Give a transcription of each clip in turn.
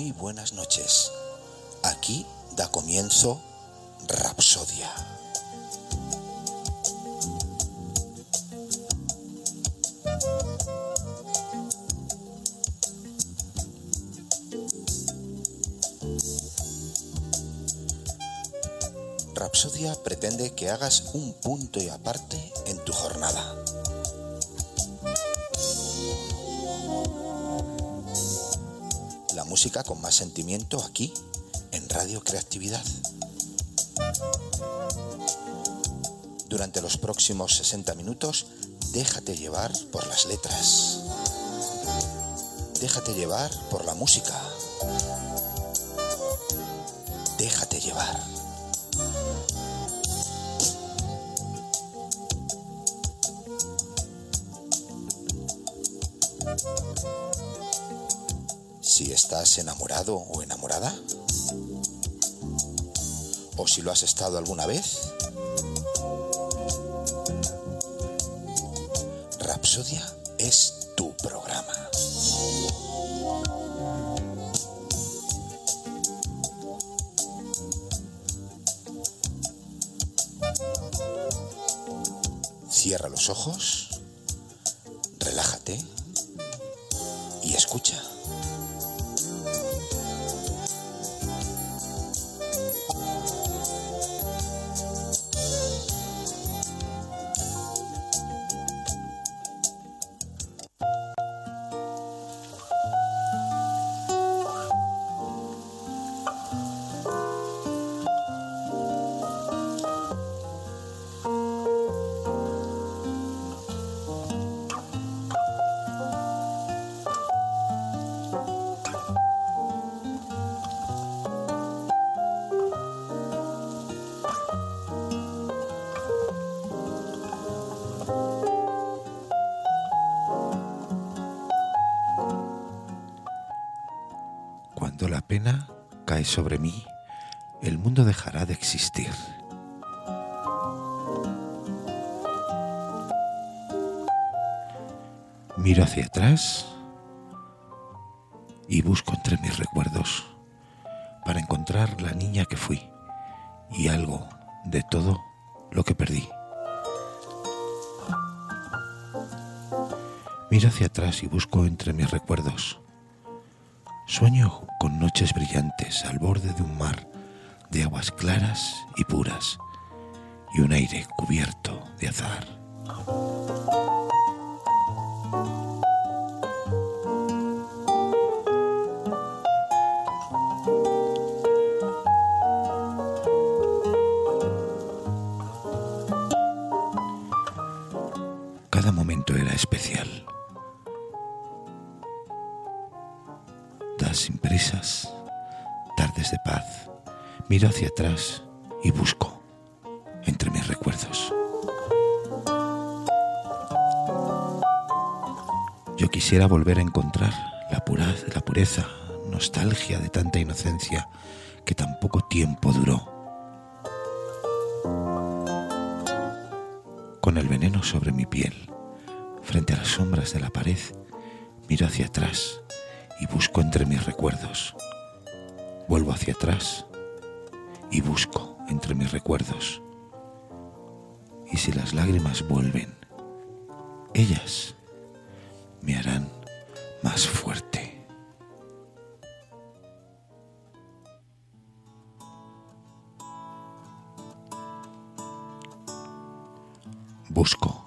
muy buenas noches. Aquí da comienzo Rapsodia. Rapsodia pretende que hagas un punto y aparte en tu jornada. Música con más sentimiento aquí, en Radio Creatividad. Durante los próximos 60 minutos, déjate llevar por las letras. Déjate llevar por la música. O enamorada, o si lo has estado alguna vez, pena cae sobre mí, el mundo dejará de existir. Miro hacia atrás y busco entre mis recuerdos Yo quisiera volver a encontrar la, pura, la pureza, nostalgia de tanta inocencia que tan poco tiempo duró. Con el veneno sobre mi piel, frente a las sombras de la pared, miro hacia atrás y busco entre mis recuerdos. Vuelvo hacia atrás y busco entre mis recuerdos. Y si las lágrimas vuelven, ellas me harán más fuerte. Busco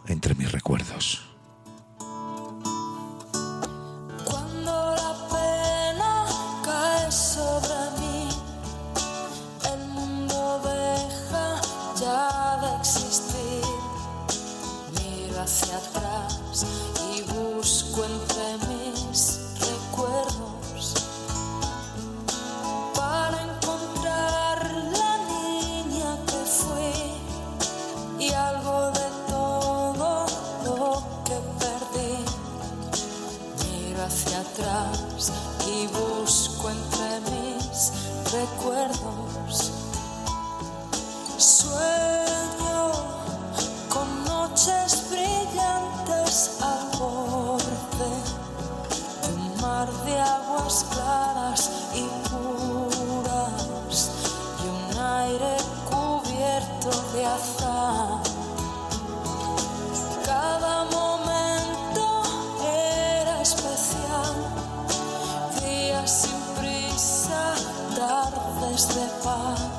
花。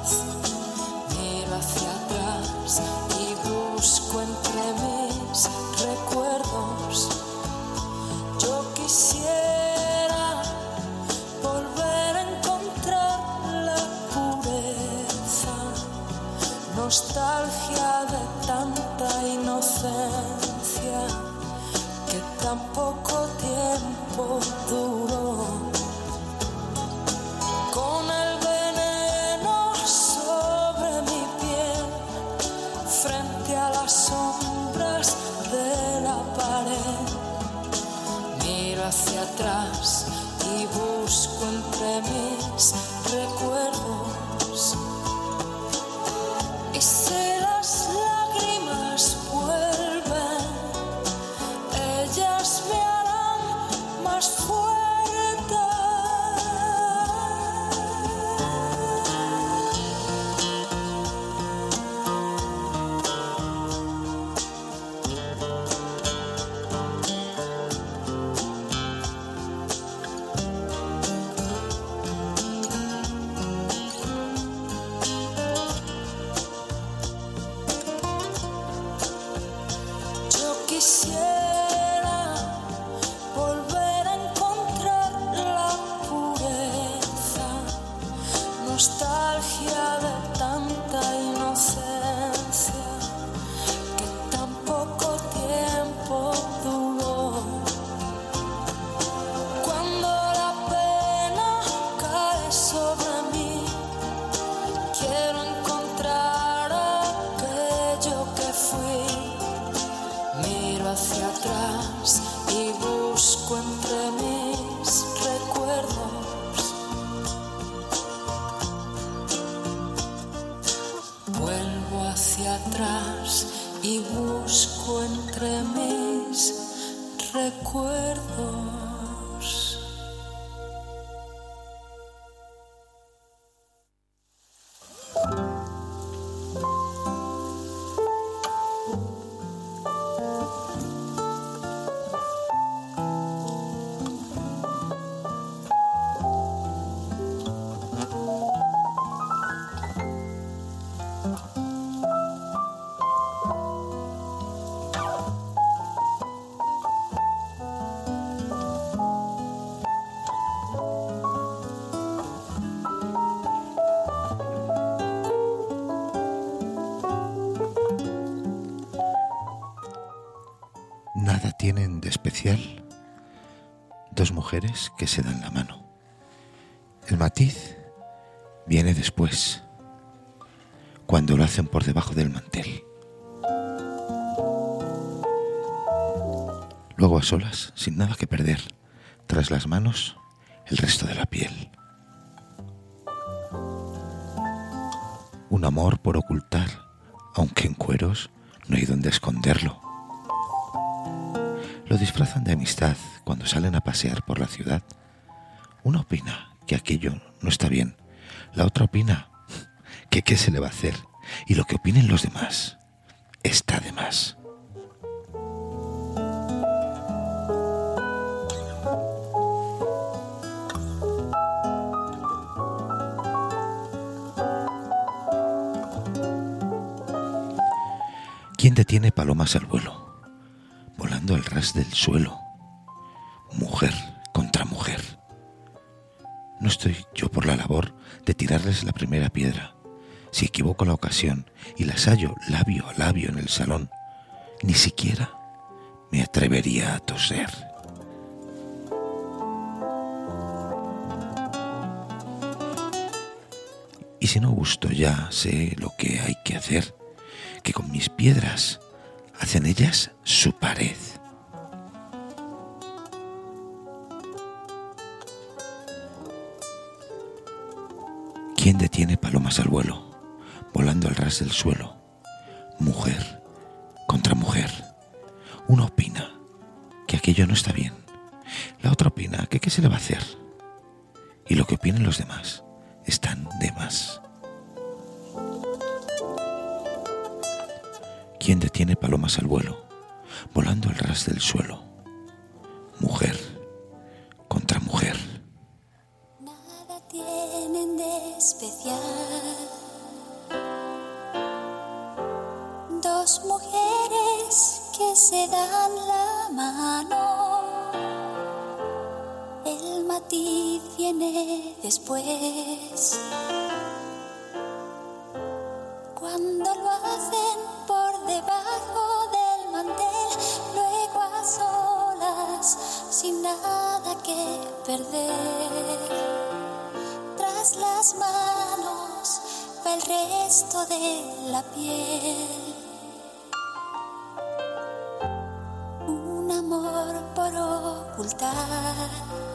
Miro hacia atrás y busco entre mis recuerdos. Vuelvo hacia atrás y busco entre mis recuerdos. El resto de la piel. Un amor por ocultar, aunque en cueros no hay donde esconderlo. Lo disfrazan de amistad cuando salen a pasear por la ciudad. Una opina que aquello no está bien. La otra opina que qué se le va a hacer. Y lo que opinen los demás está de más. ¿Quién detiene palomas al vuelo? Volando al ras del suelo. Mujer contra mujer. No estoy yo por la labor de tirarles la primera piedra. Si equivoco la ocasión y las hallo labio a labio en el salón, ni siquiera me atrevería a toser. Y si no gusto ya sé lo que hay que hacer, que con mis piedras hacen ellas su pared. ¿Quién detiene palomas al vuelo, volando al ras del suelo? Mujer contra mujer. Una opina que aquello no está bien. La otra opina que qué se le va a hacer. Y lo que opinen los demás están de más. ¿Quién detiene palomas al vuelo, volando al ras del suelo? Mujer facultad.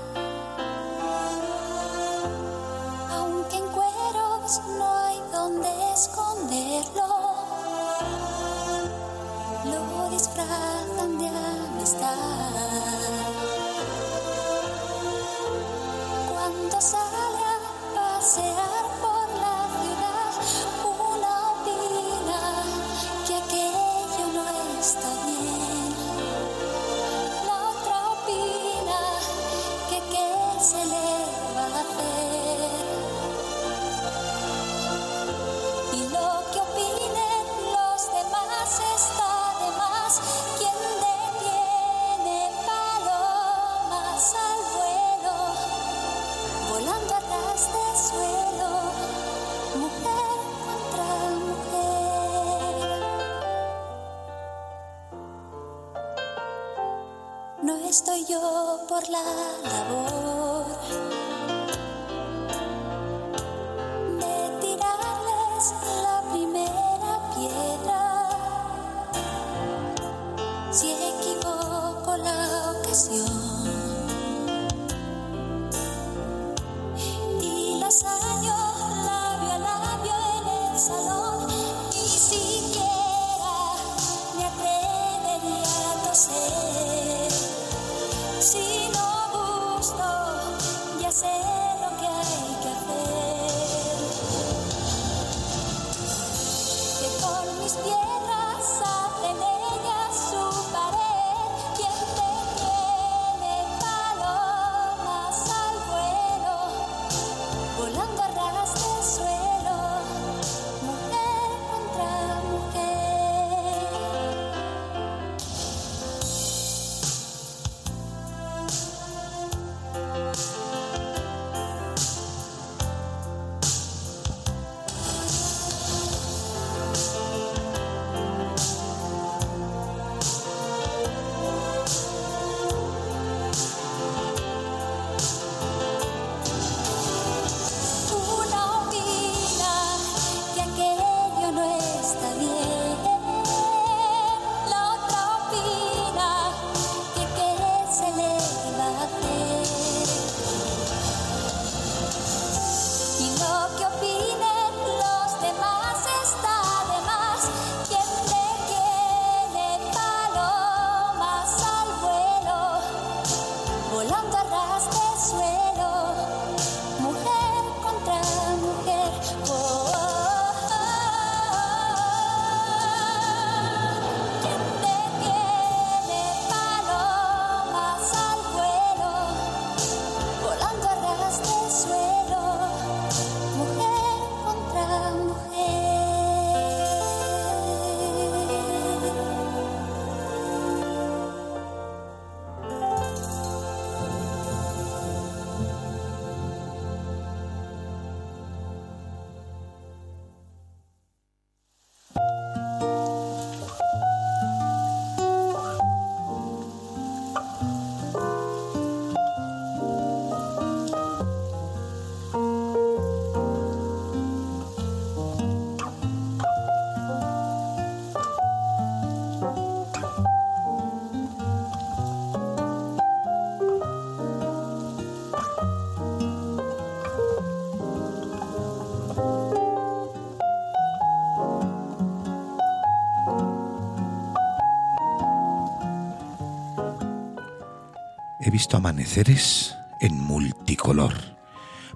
He visto amaneceres en multicolor,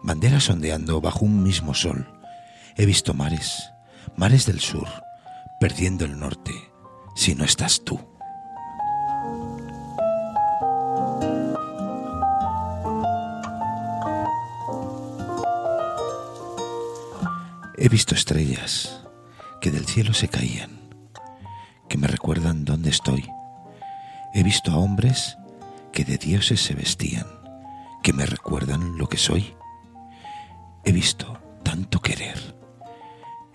banderas ondeando bajo un mismo sol. He visto mares, mares del sur, perdiendo el norte, si no estás tú. He visto estrellas que del cielo se caían, que me recuerdan dónde estoy. He visto a hombres que de dioses se vestían, que me recuerdan lo que soy. He visto tanto querer,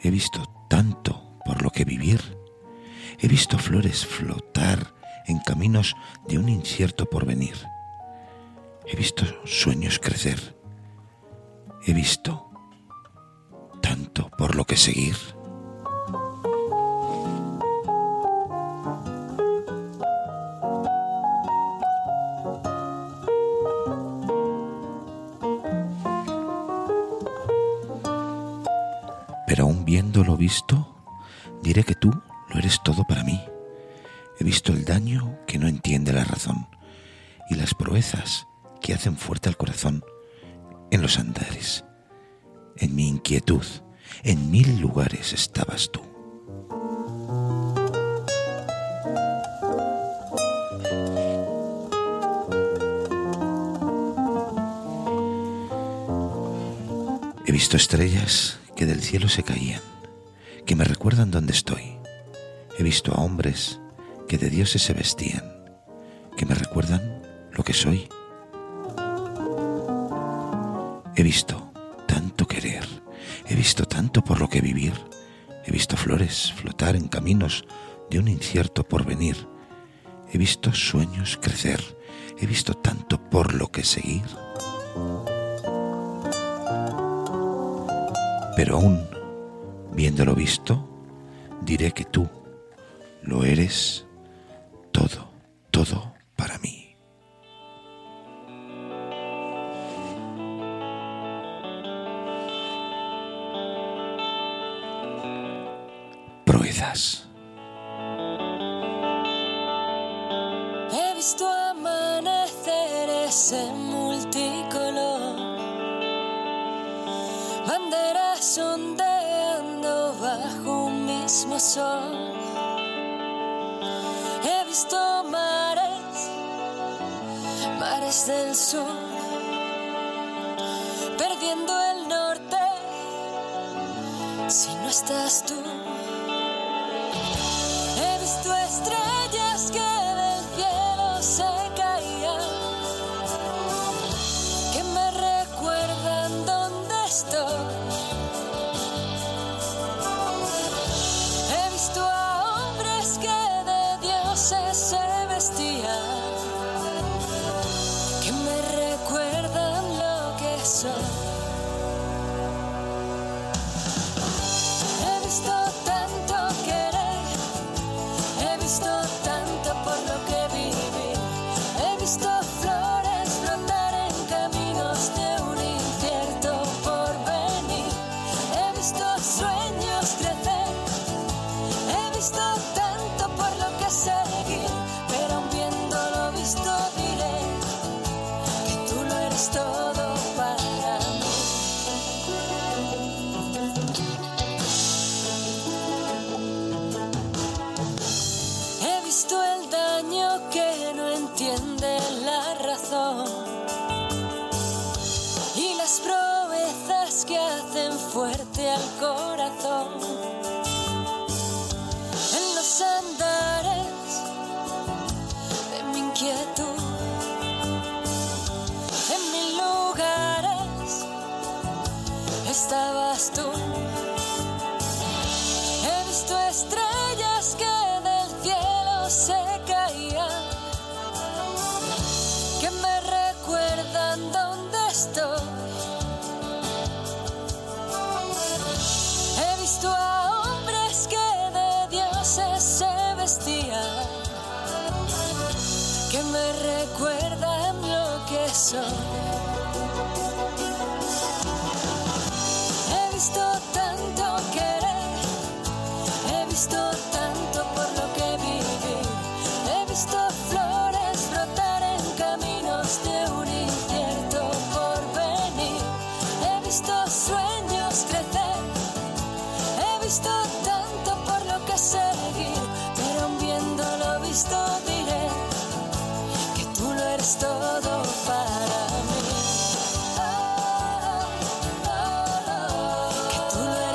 he visto tanto por lo que vivir, he visto flores flotar en caminos de un incierto porvenir, he visto sueños crecer, he visto tanto por lo que seguir. Lo visto, diré que tú lo eres todo para mí. He visto el daño que no entiende la razón y las proezas que hacen fuerte al corazón en los andares. En mi inquietud, en mil lugares estabas tú. He visto estrellas que del cielo se caían, que me recuerdan dónde estoy. He visto a hombres que de dioses se vestían, que me recuerdan lo que soy. He visto tanto querer, he visto tanto por lo que vivir, he visto flores flotar en caminos de un incierto porvenir, he visto sueños crecer, he visto tanto por lo que seguir. Pero aún, viéndolo visto, diré que tú lo eres todo, todo para mí. Proezas. He visto mares, mares del sur, perdiendo el norte si no estás tú.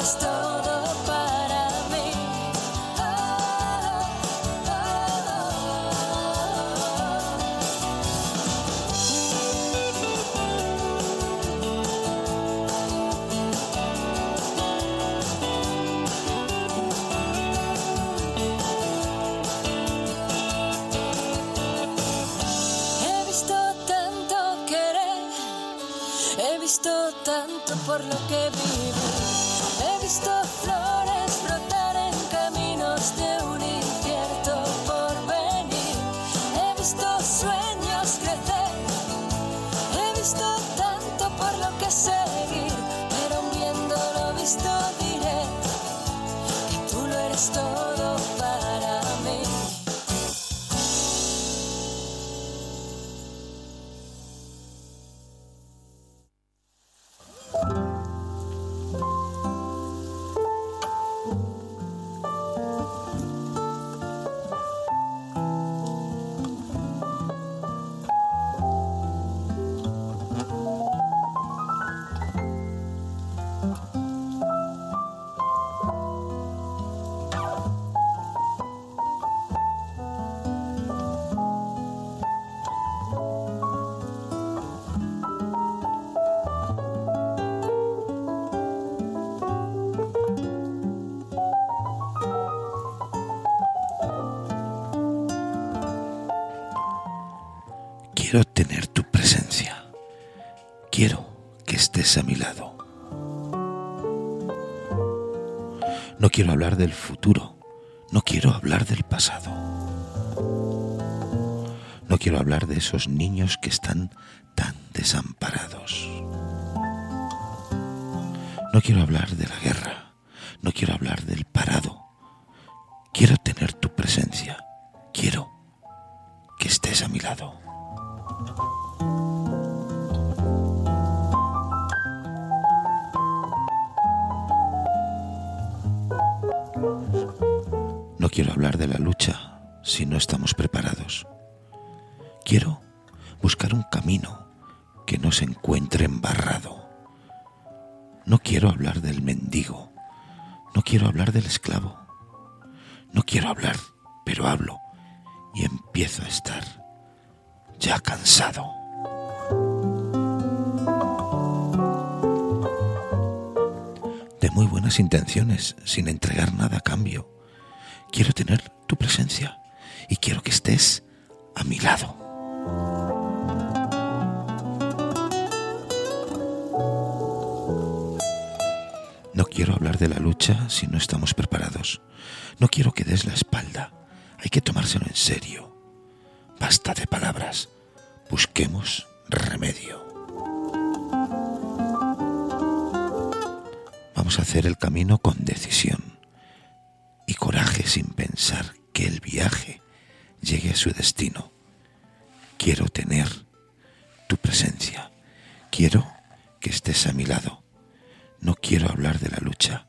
Todo para mí, he visto tanto querer, he visto tanto por lo que vi. Del futuro. No quiero hablar del pasado. No quiero hablar de esos niños que están tan desamparados. No quiero hablar de la guerra. No quiero hablar del parado. Quiero tener tu presencia. Quiero que estés a mi lado. Quiero hablar de la lucha si no estamos preparados. Quiero buscar un camino que no se encuentre embarrado. No quiero hablar del mendigo. No quiero hablar del esclavo. No quiero hablar, pero hablo y empiezo a estar ya cansado. De muy buenas intenciones, sin entregar nada a cambio. Quiero tener tu presencia y quiero que estés a mi lado. No quiero hablar de la lucha si no estamos preparados. No quiero que des la espalda. Hay que tomárselo en serio. Basta de palabras. Busquemos remedio. Vamos a hacer el camino con decisión coraje sin pensar que el viaje llegue a su destino. Quiero tener tu presencia. Quiero que estés a mi lado. No quiero hablar de la lucha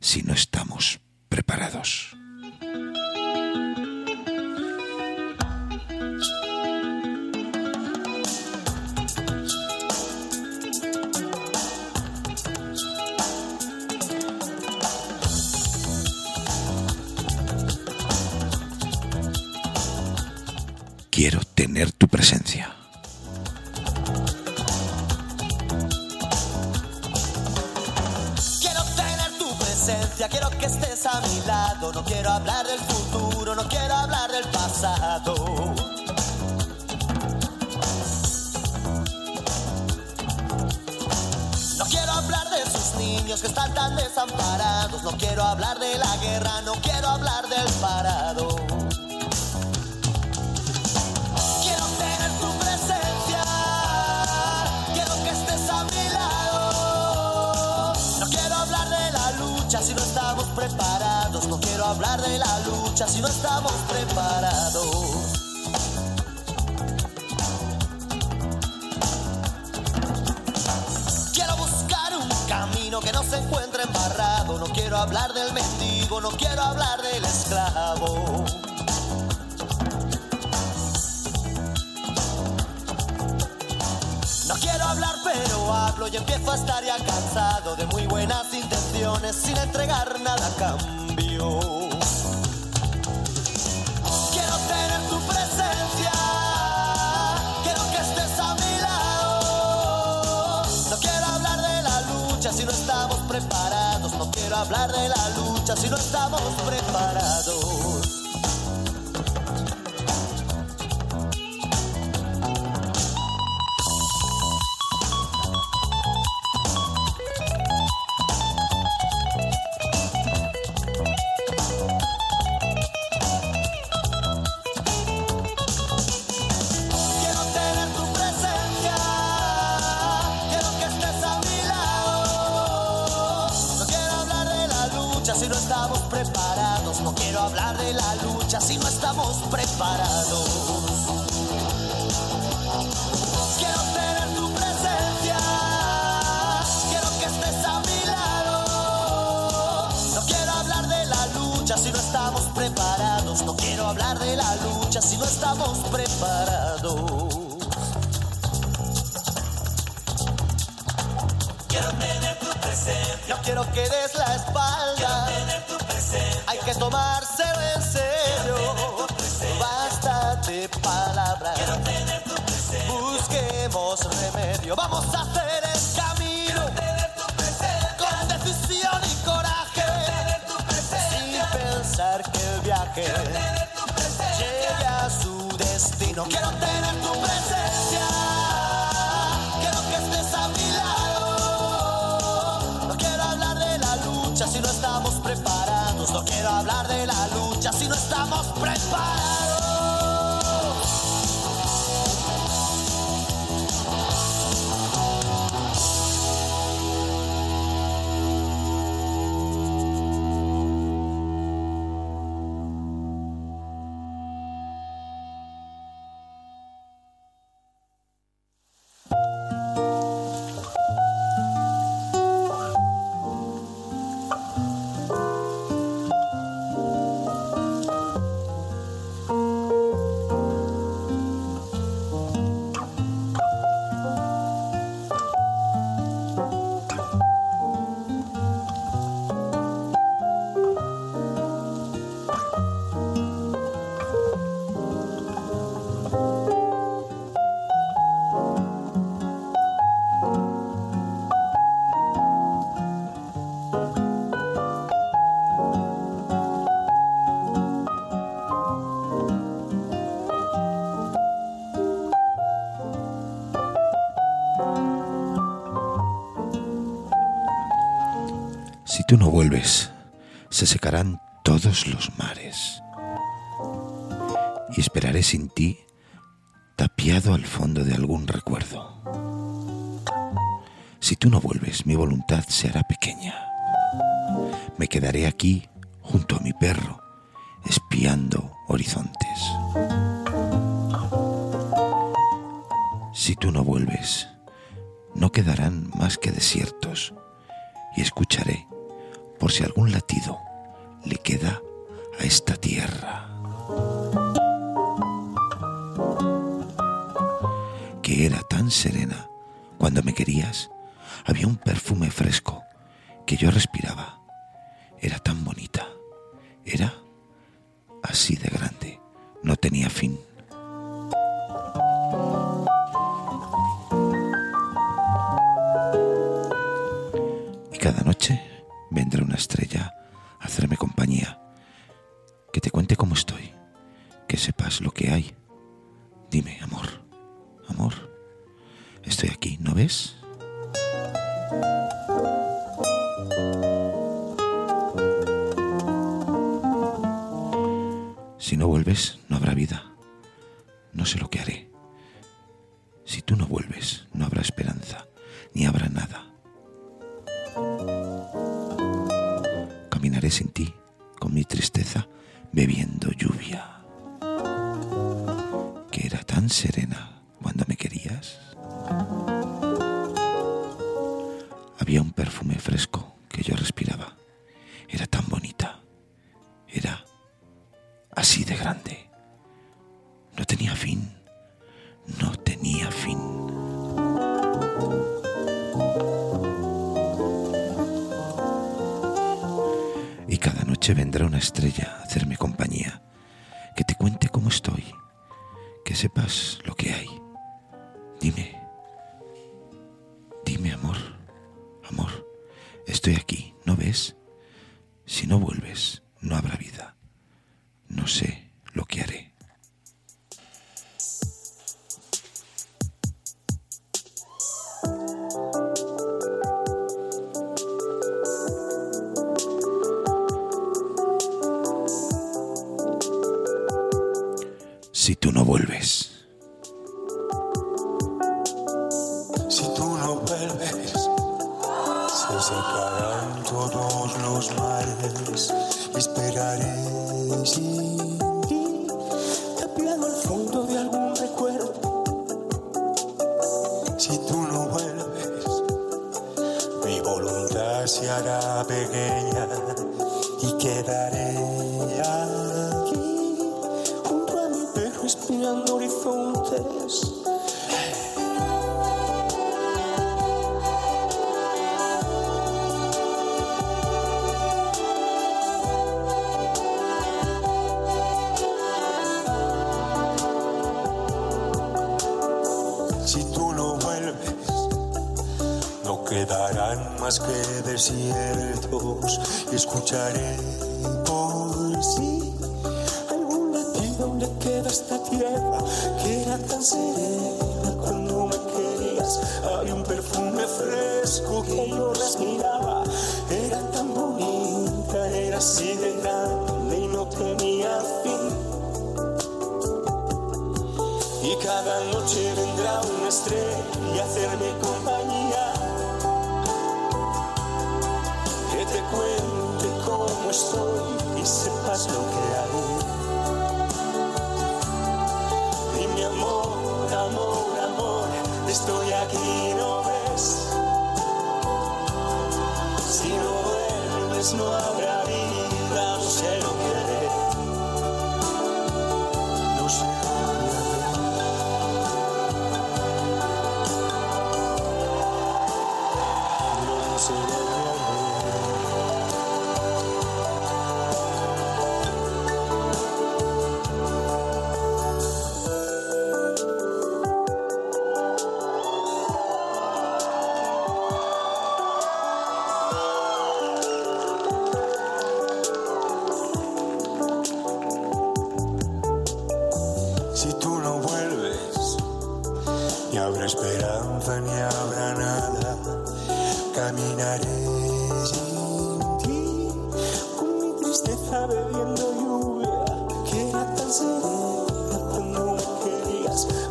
si no estamos preparados. Quiero tener tu si no estamos preparados. Quiero buscar un camino que no se encuentre embarrado. No quiero hablar del mendigo, no quiero hablar del esclavo. No quiero hablar, pero hablo y empiezo a estar ya cansado de muy buenas intenciones sin entregar nada a cambio. No quiero hablar de la lucha si no estamos preparados. Si no estamos preparados. No quiero hablar de la lucha si no estamos preparados. Quiero tener tu presencia, quiero que estés a mi lado. No quiero hablar de la lucha si no estamos preparados. No quiero hablar de la lucha si no estamos preparados. No quiero que des la espalda. Hay que tomárselo la lucha si no estamos preparados. Tú no vuelves, se secarán todos los mares. Y esperaré sin ti, tapiado al fondo de algún recuerdo. Si tú no vuelves, mi voluntad se hará pequeña. Me quedaré aquí, junto a mi perro, espiando horizontes. Si tú no vuelves, no quedarán más que desiertos y escucharé por si algún latido le queda a esta tierra. Que era tan serena cuando me querías, había un perfume fresco que yo respiraba. Era tan bonita, era así de grande, no tenía fin. Y cada noche vendrá una estrella a hacerme compañía, que te cuente cómo estoy, que sepas lo que hay. Dime, amor, amor, estoy aquí, ¿no ves? Si no vuelves, no habrá vida. No sé lo que haré. Si tú no vuelves, no habrá esperanza, sin ti, con mi tristeza, bebiendo lluvia. Que era tan serena cuando me querías. Había un perfume fresco que yo respiraba. Era tan bonita. Era así de grande. No tenía fin. Vendrá una estrella a hacerme compañía, que te cuente cómo estoy, que sepas lo que hay. Dime, dime amor, amor, estoy aquí, ¿no ves? Si no vuelves, no habrá vida. No sé lo que haré. Si tú no vuelves. más que desiertos y escucharé por sí algún latido le queda esta tierra que era tan serena cuando me querías. Hay un perfume fresco que yo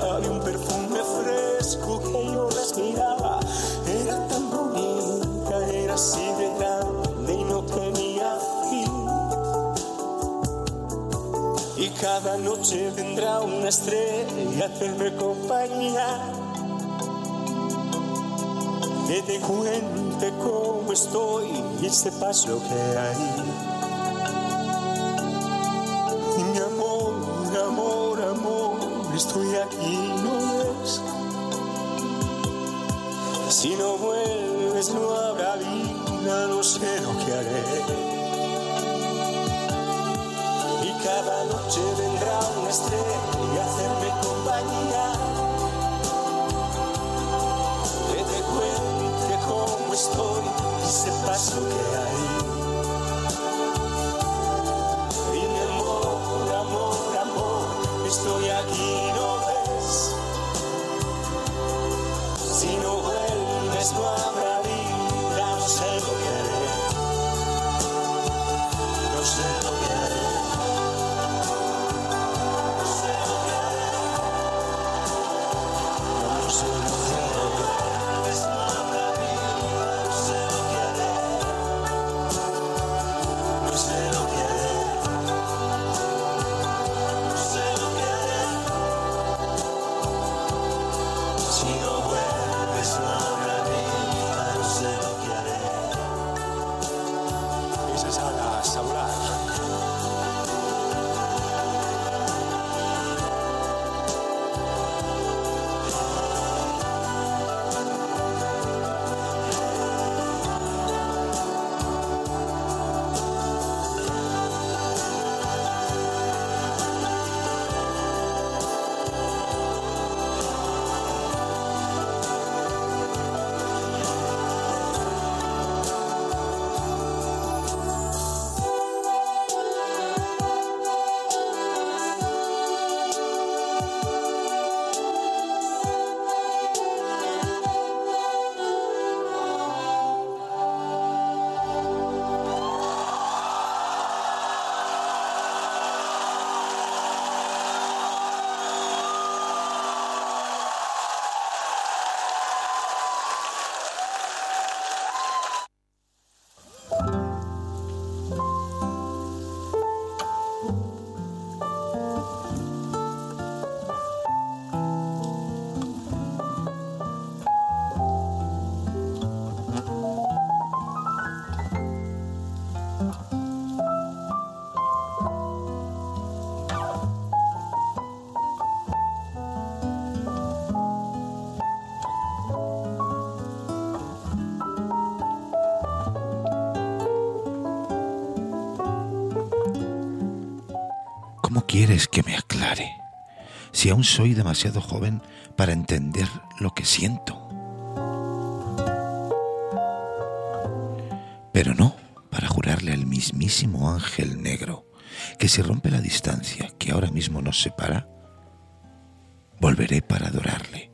Había un perfume fresco que yo respiraba. Era tan bonita, era así de grande y no tenía fin. Y cada noche vendrá una estrella a hacerme compañía. Que te cuente cómo estoy y sepas lo que hay. you. Que me aclare? Si aún soy demasiado joven para entender lo que siento. Pero no para jurarle al mismísimo ángel negro que si rompe la distancia que ahora mismo nos separa, volveré para adorarle.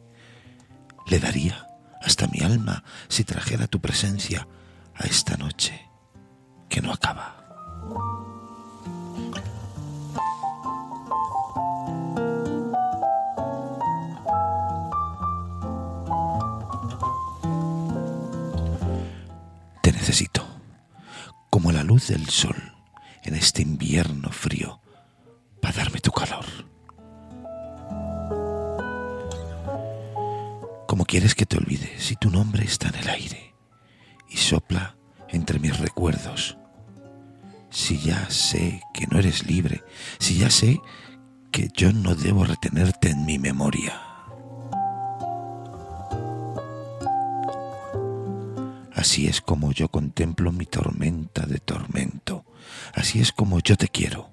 Le daría hasta mi alma si trajera tu presencia necesito, como la luz del sol en este invierno frío, para darme tu calor. Como quieres que te olvide si tu nombre está en el aire y sopla entre mis recuerdos. Si ya sé que no eres libre, si ya sé que yo no debo retenerte en mi memoria. Así es como yo contemplo mi tormenta de tormento. Así es como yo te quiero.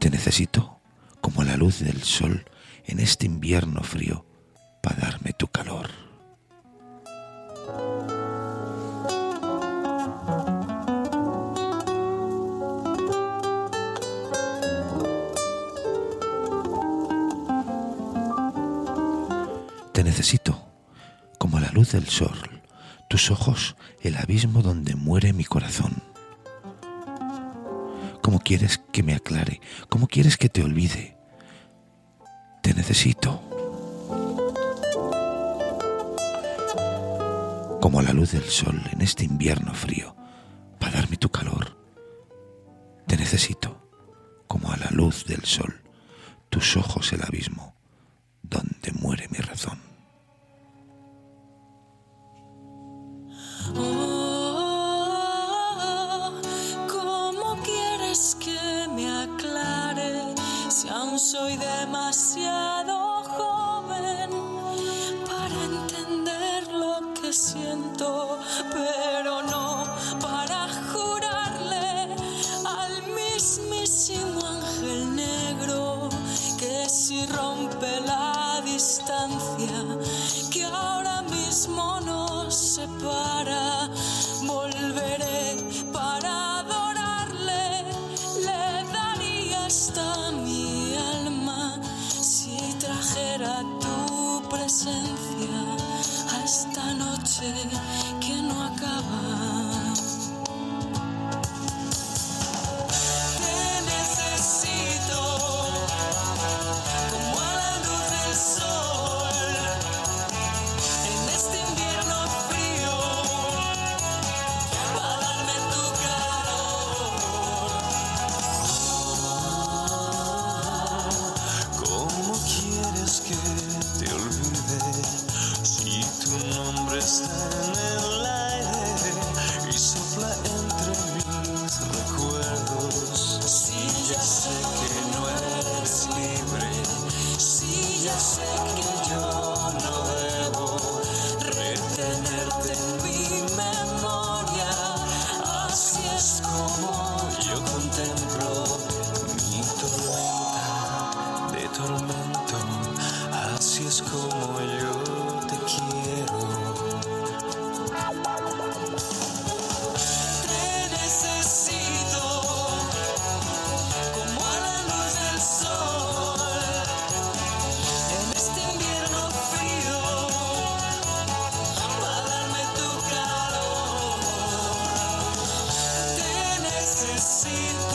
Te necesito como la luz del sol en este invierno frío para darme tu calor. Necesito como la luz del sol, tus ojos el abismo donde muere mi corazón. ¿Cómo quieres que me aclare? ¿Cómo quieres que te olvide? Te necesito. Como la luz del sol en este invierno frío, para darme tu calor. Te necesito, como a la luz del sol, tus ojos el abismo, donde muere mi razón. Demasiado necesito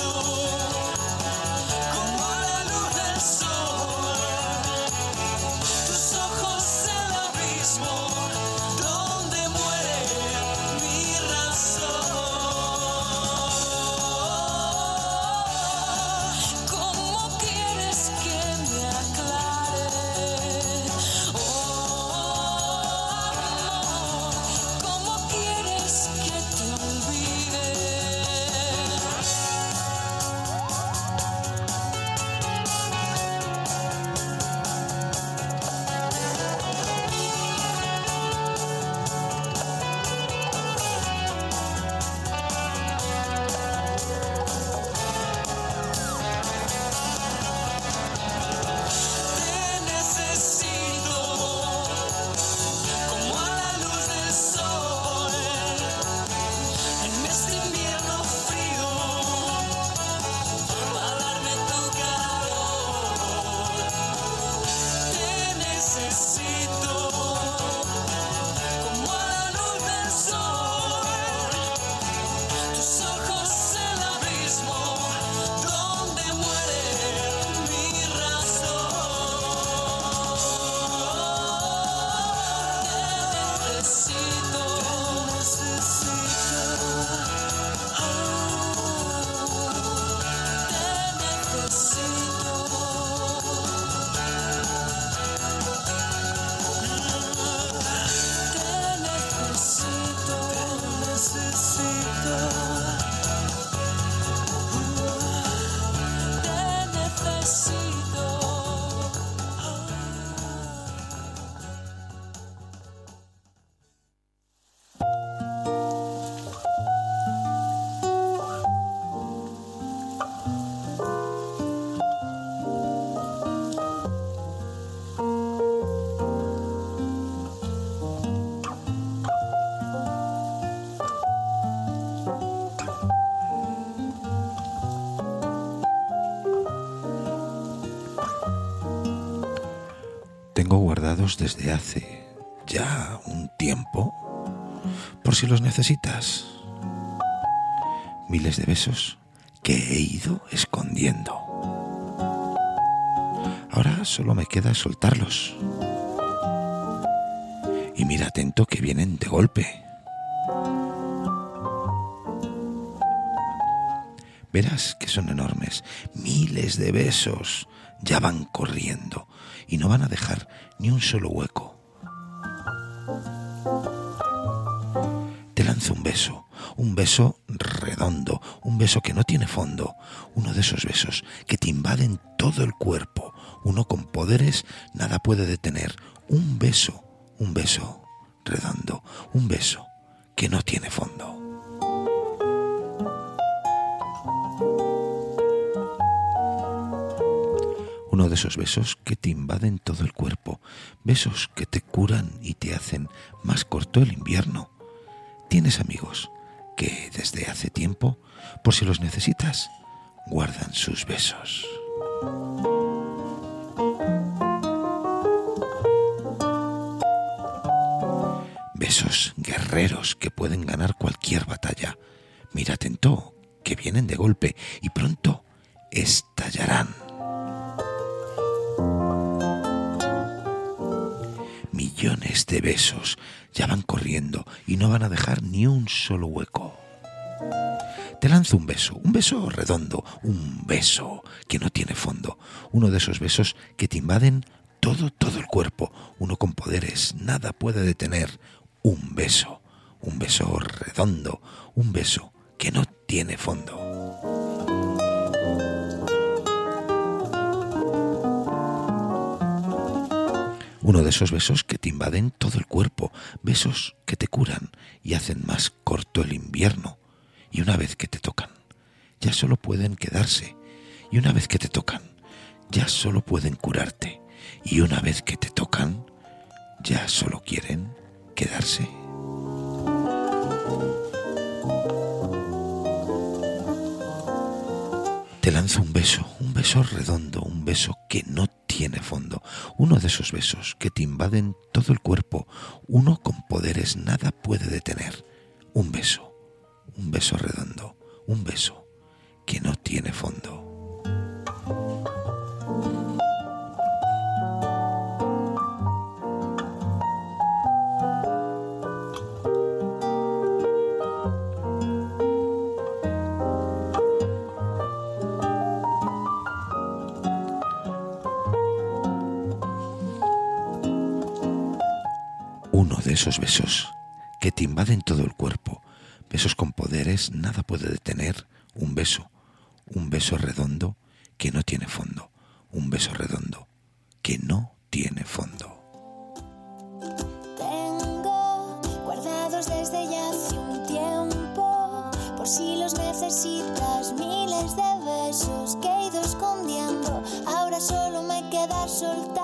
desde hace ya un tiempo, por si los necesitas. Miles de besos que he ido escondiendo. Ahora solo me queda soltarlos. Y mira atento que vienen de golpe. Verás que son enormes. Miles de besos ya van corriendo y no van a dejar ni un solo hueco. Te lanzo un beso, un beso redondo, un beso que no tiene fondo, uno de esos besos que te invaden todo el cuerpo, uno con poderes nada puede detener, un beso, un beso redondo, un beso que no tiene fondo. Uno de esos besos que te invaden todo el cuerpo, besos que te curan y te hacen más corto el invierno. Tienes amigos que desde hace tiempo, por si los necesitas, guardan sus besos. Besos guerreros que pueden ganar cualquier batalla. Mira atento, que vienen de golpe y pronto estallarán. Millones de besos ya van corriendo y no van a dejar ni un solo hueco. Te lanzo un beso, un beso redondo, un beso que no tiene fondo, uno de esos besos que te invaden todo, todo el cuerpo, uno con poderes, nada puede detener, un beso, un beso redondo, un beso que no tiene fondo. Uno de esos besos que te invaden todo el cuerpo, besos que te curan y hacen más corto el invierno. Y una vez que te tocan, ya solo pueden quedarse. Y una vez que te tocan, ya solo pueden curarte. Y una vez que te tocan, ya solo quieren quedarse. Te lanzo un beso, un beso redondo, un beso que no tiene fondo, uno de esos besos que te invaden todo el cuerpo, uno con poderes nada puede detener, un beso, un beso redondo, un beso que no tiene fondo. Esos besos que te invaden todo el cuerpo, besos con poderes, nada puede detener, un beso, un beso redondo que no tiene fondo, un beso redondo que no tiene fondo. Tengo guardados desde ya hace un tiempo, por si los necesitas, miles de besos que he ido escondiendo. Ahora solo me queda soltarlos.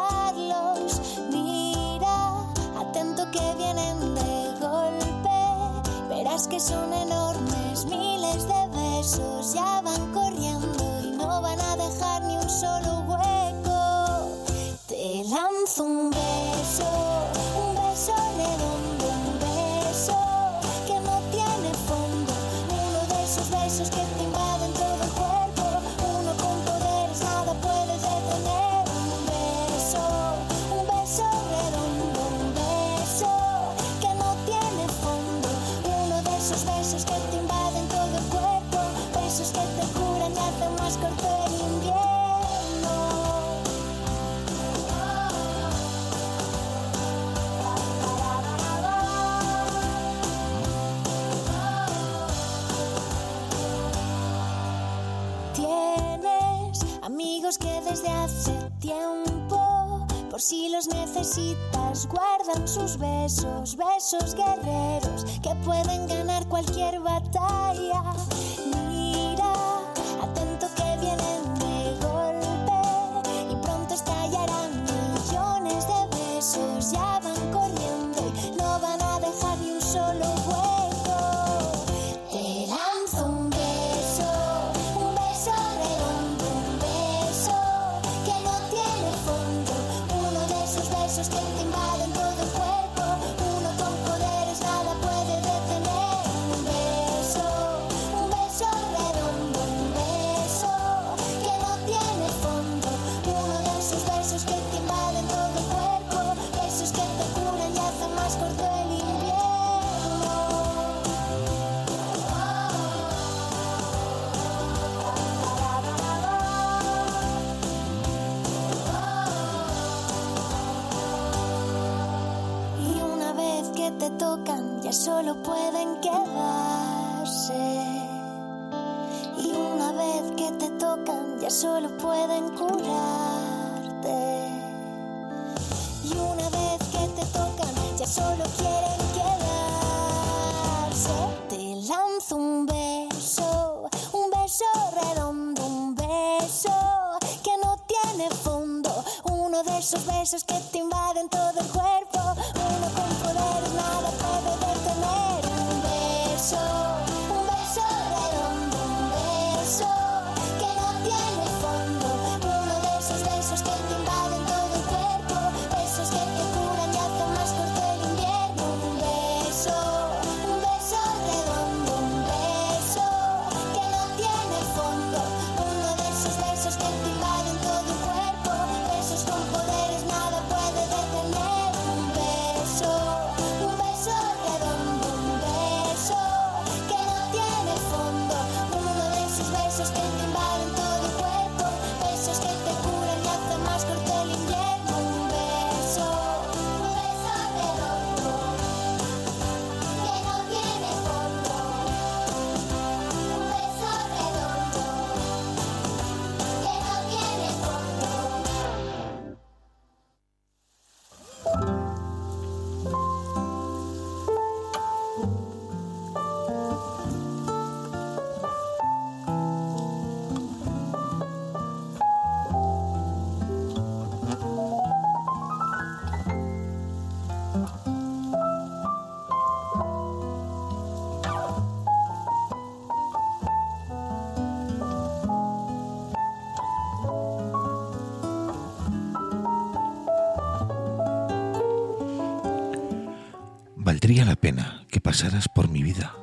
Que son enormes, miles de besos ya van necesitas, guardan sus besos, besos guerreros que pueden ganar cualquier batalla. Valdría la pena que pasaras por mi vida.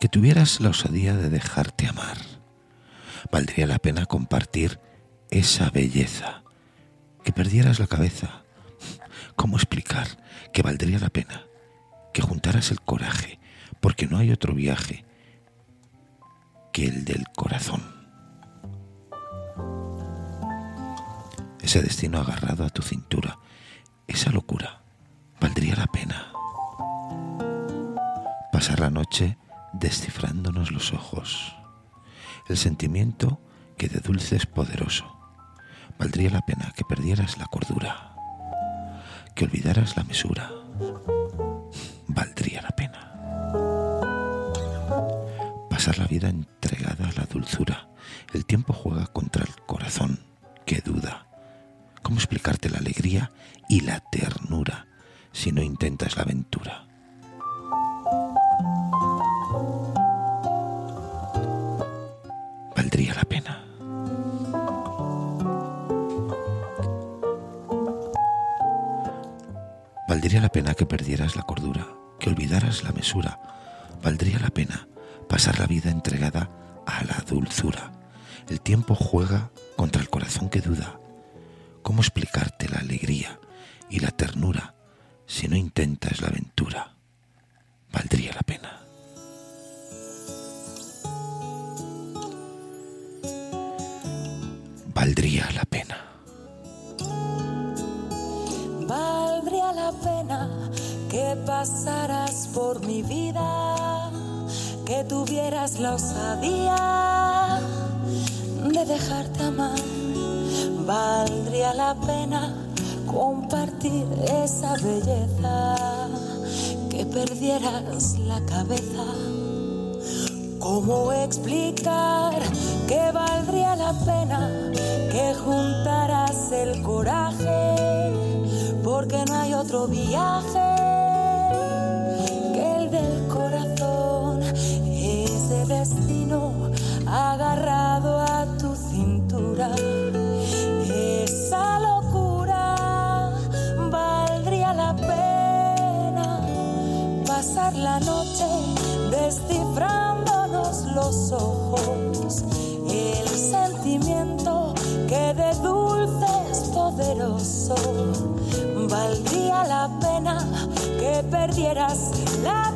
Que tuvieras la osadía de dejarte amar. Valdría la pena compartir esa belleza. Que perdieras la cabeza. ¿Cómo explicar que valdría la pena que juntaras el coraje? Porque no hay otro viaje que el del corazón. ese destino agarrado a tu cintura, esa locura, valdría la pena. Pasar la noche descifrándonos los ojos, el sentimiento que de dulce es poderoso. Valdría la pena que perdieras la cordura, que olvidaras la mesura. Valdría la pena. Pasar la vida entregada a la dulzura. El tiempo juega contra el corazón que duda. ¿Cómo explicarte la alegría y la ternura si no intentas la aventura? Valdría la pena. Valdría la pena que perdieras la cordura, que olvidaras la mesura. Valdría la pena pasar la vida entregada a la dulzura. El tiempo juega contra el corazón que duda. ¿Cómo explicarte la alegría y la ternura si no intentas la aventura? Valdría la pena. Valdría la pena. Valdría la pena que pasaras por mi vida, que tuvieras la osadía de dejarte amar. Valdría la pena compartir esa belleza, que perdieras la cabeza. ¿Cómo explicar que valdría la pena que juntaras el coraje? Porque no hay otro viaje que el del corazón, ese destino agarrado a pasar la noche descifrándonos los ojos. El sentimiento que de dulce es poderoso. Valdría la pena que perdieras la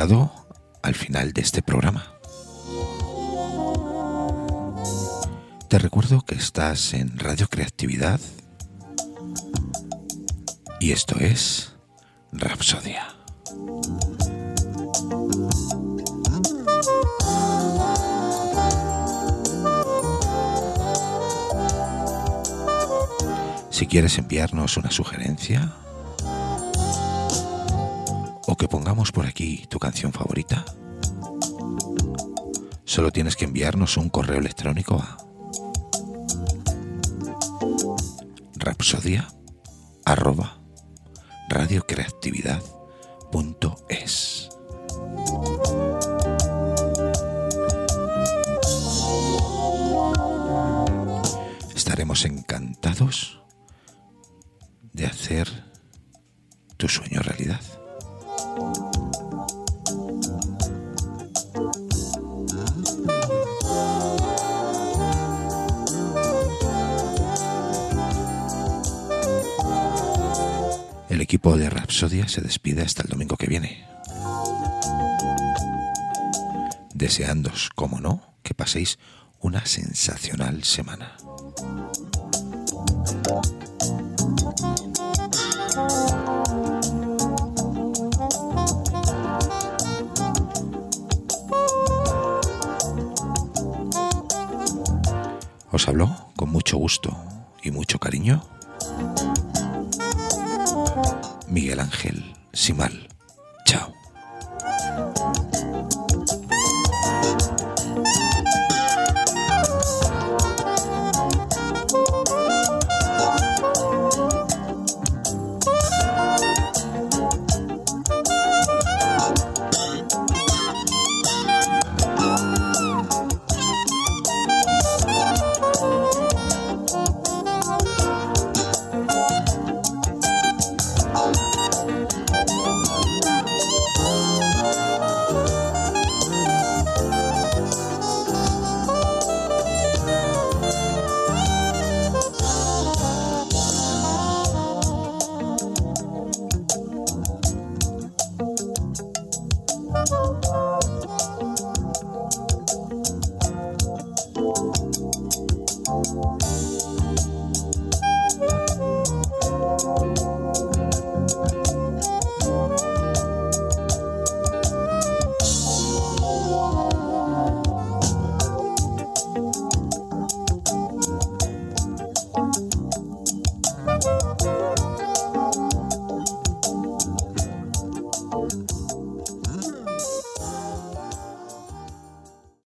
al final de este programa. Te recuerdo que estás en Radio Creatividad y esto es Rapsodia. Si quieres enviarnos una sugerencia que pongamos por aquí tu canción favorita, solo tienes que enviarnos un correo electrónico a rapsodia. Estaremos encantados El equipo de Rapsodia se despide hasta el domingo que viene. Deseándos, como no, que paséis una sensacional semana. Os habló con mucho gusto y mucho cariño Miguel Ángel Simal. Chao.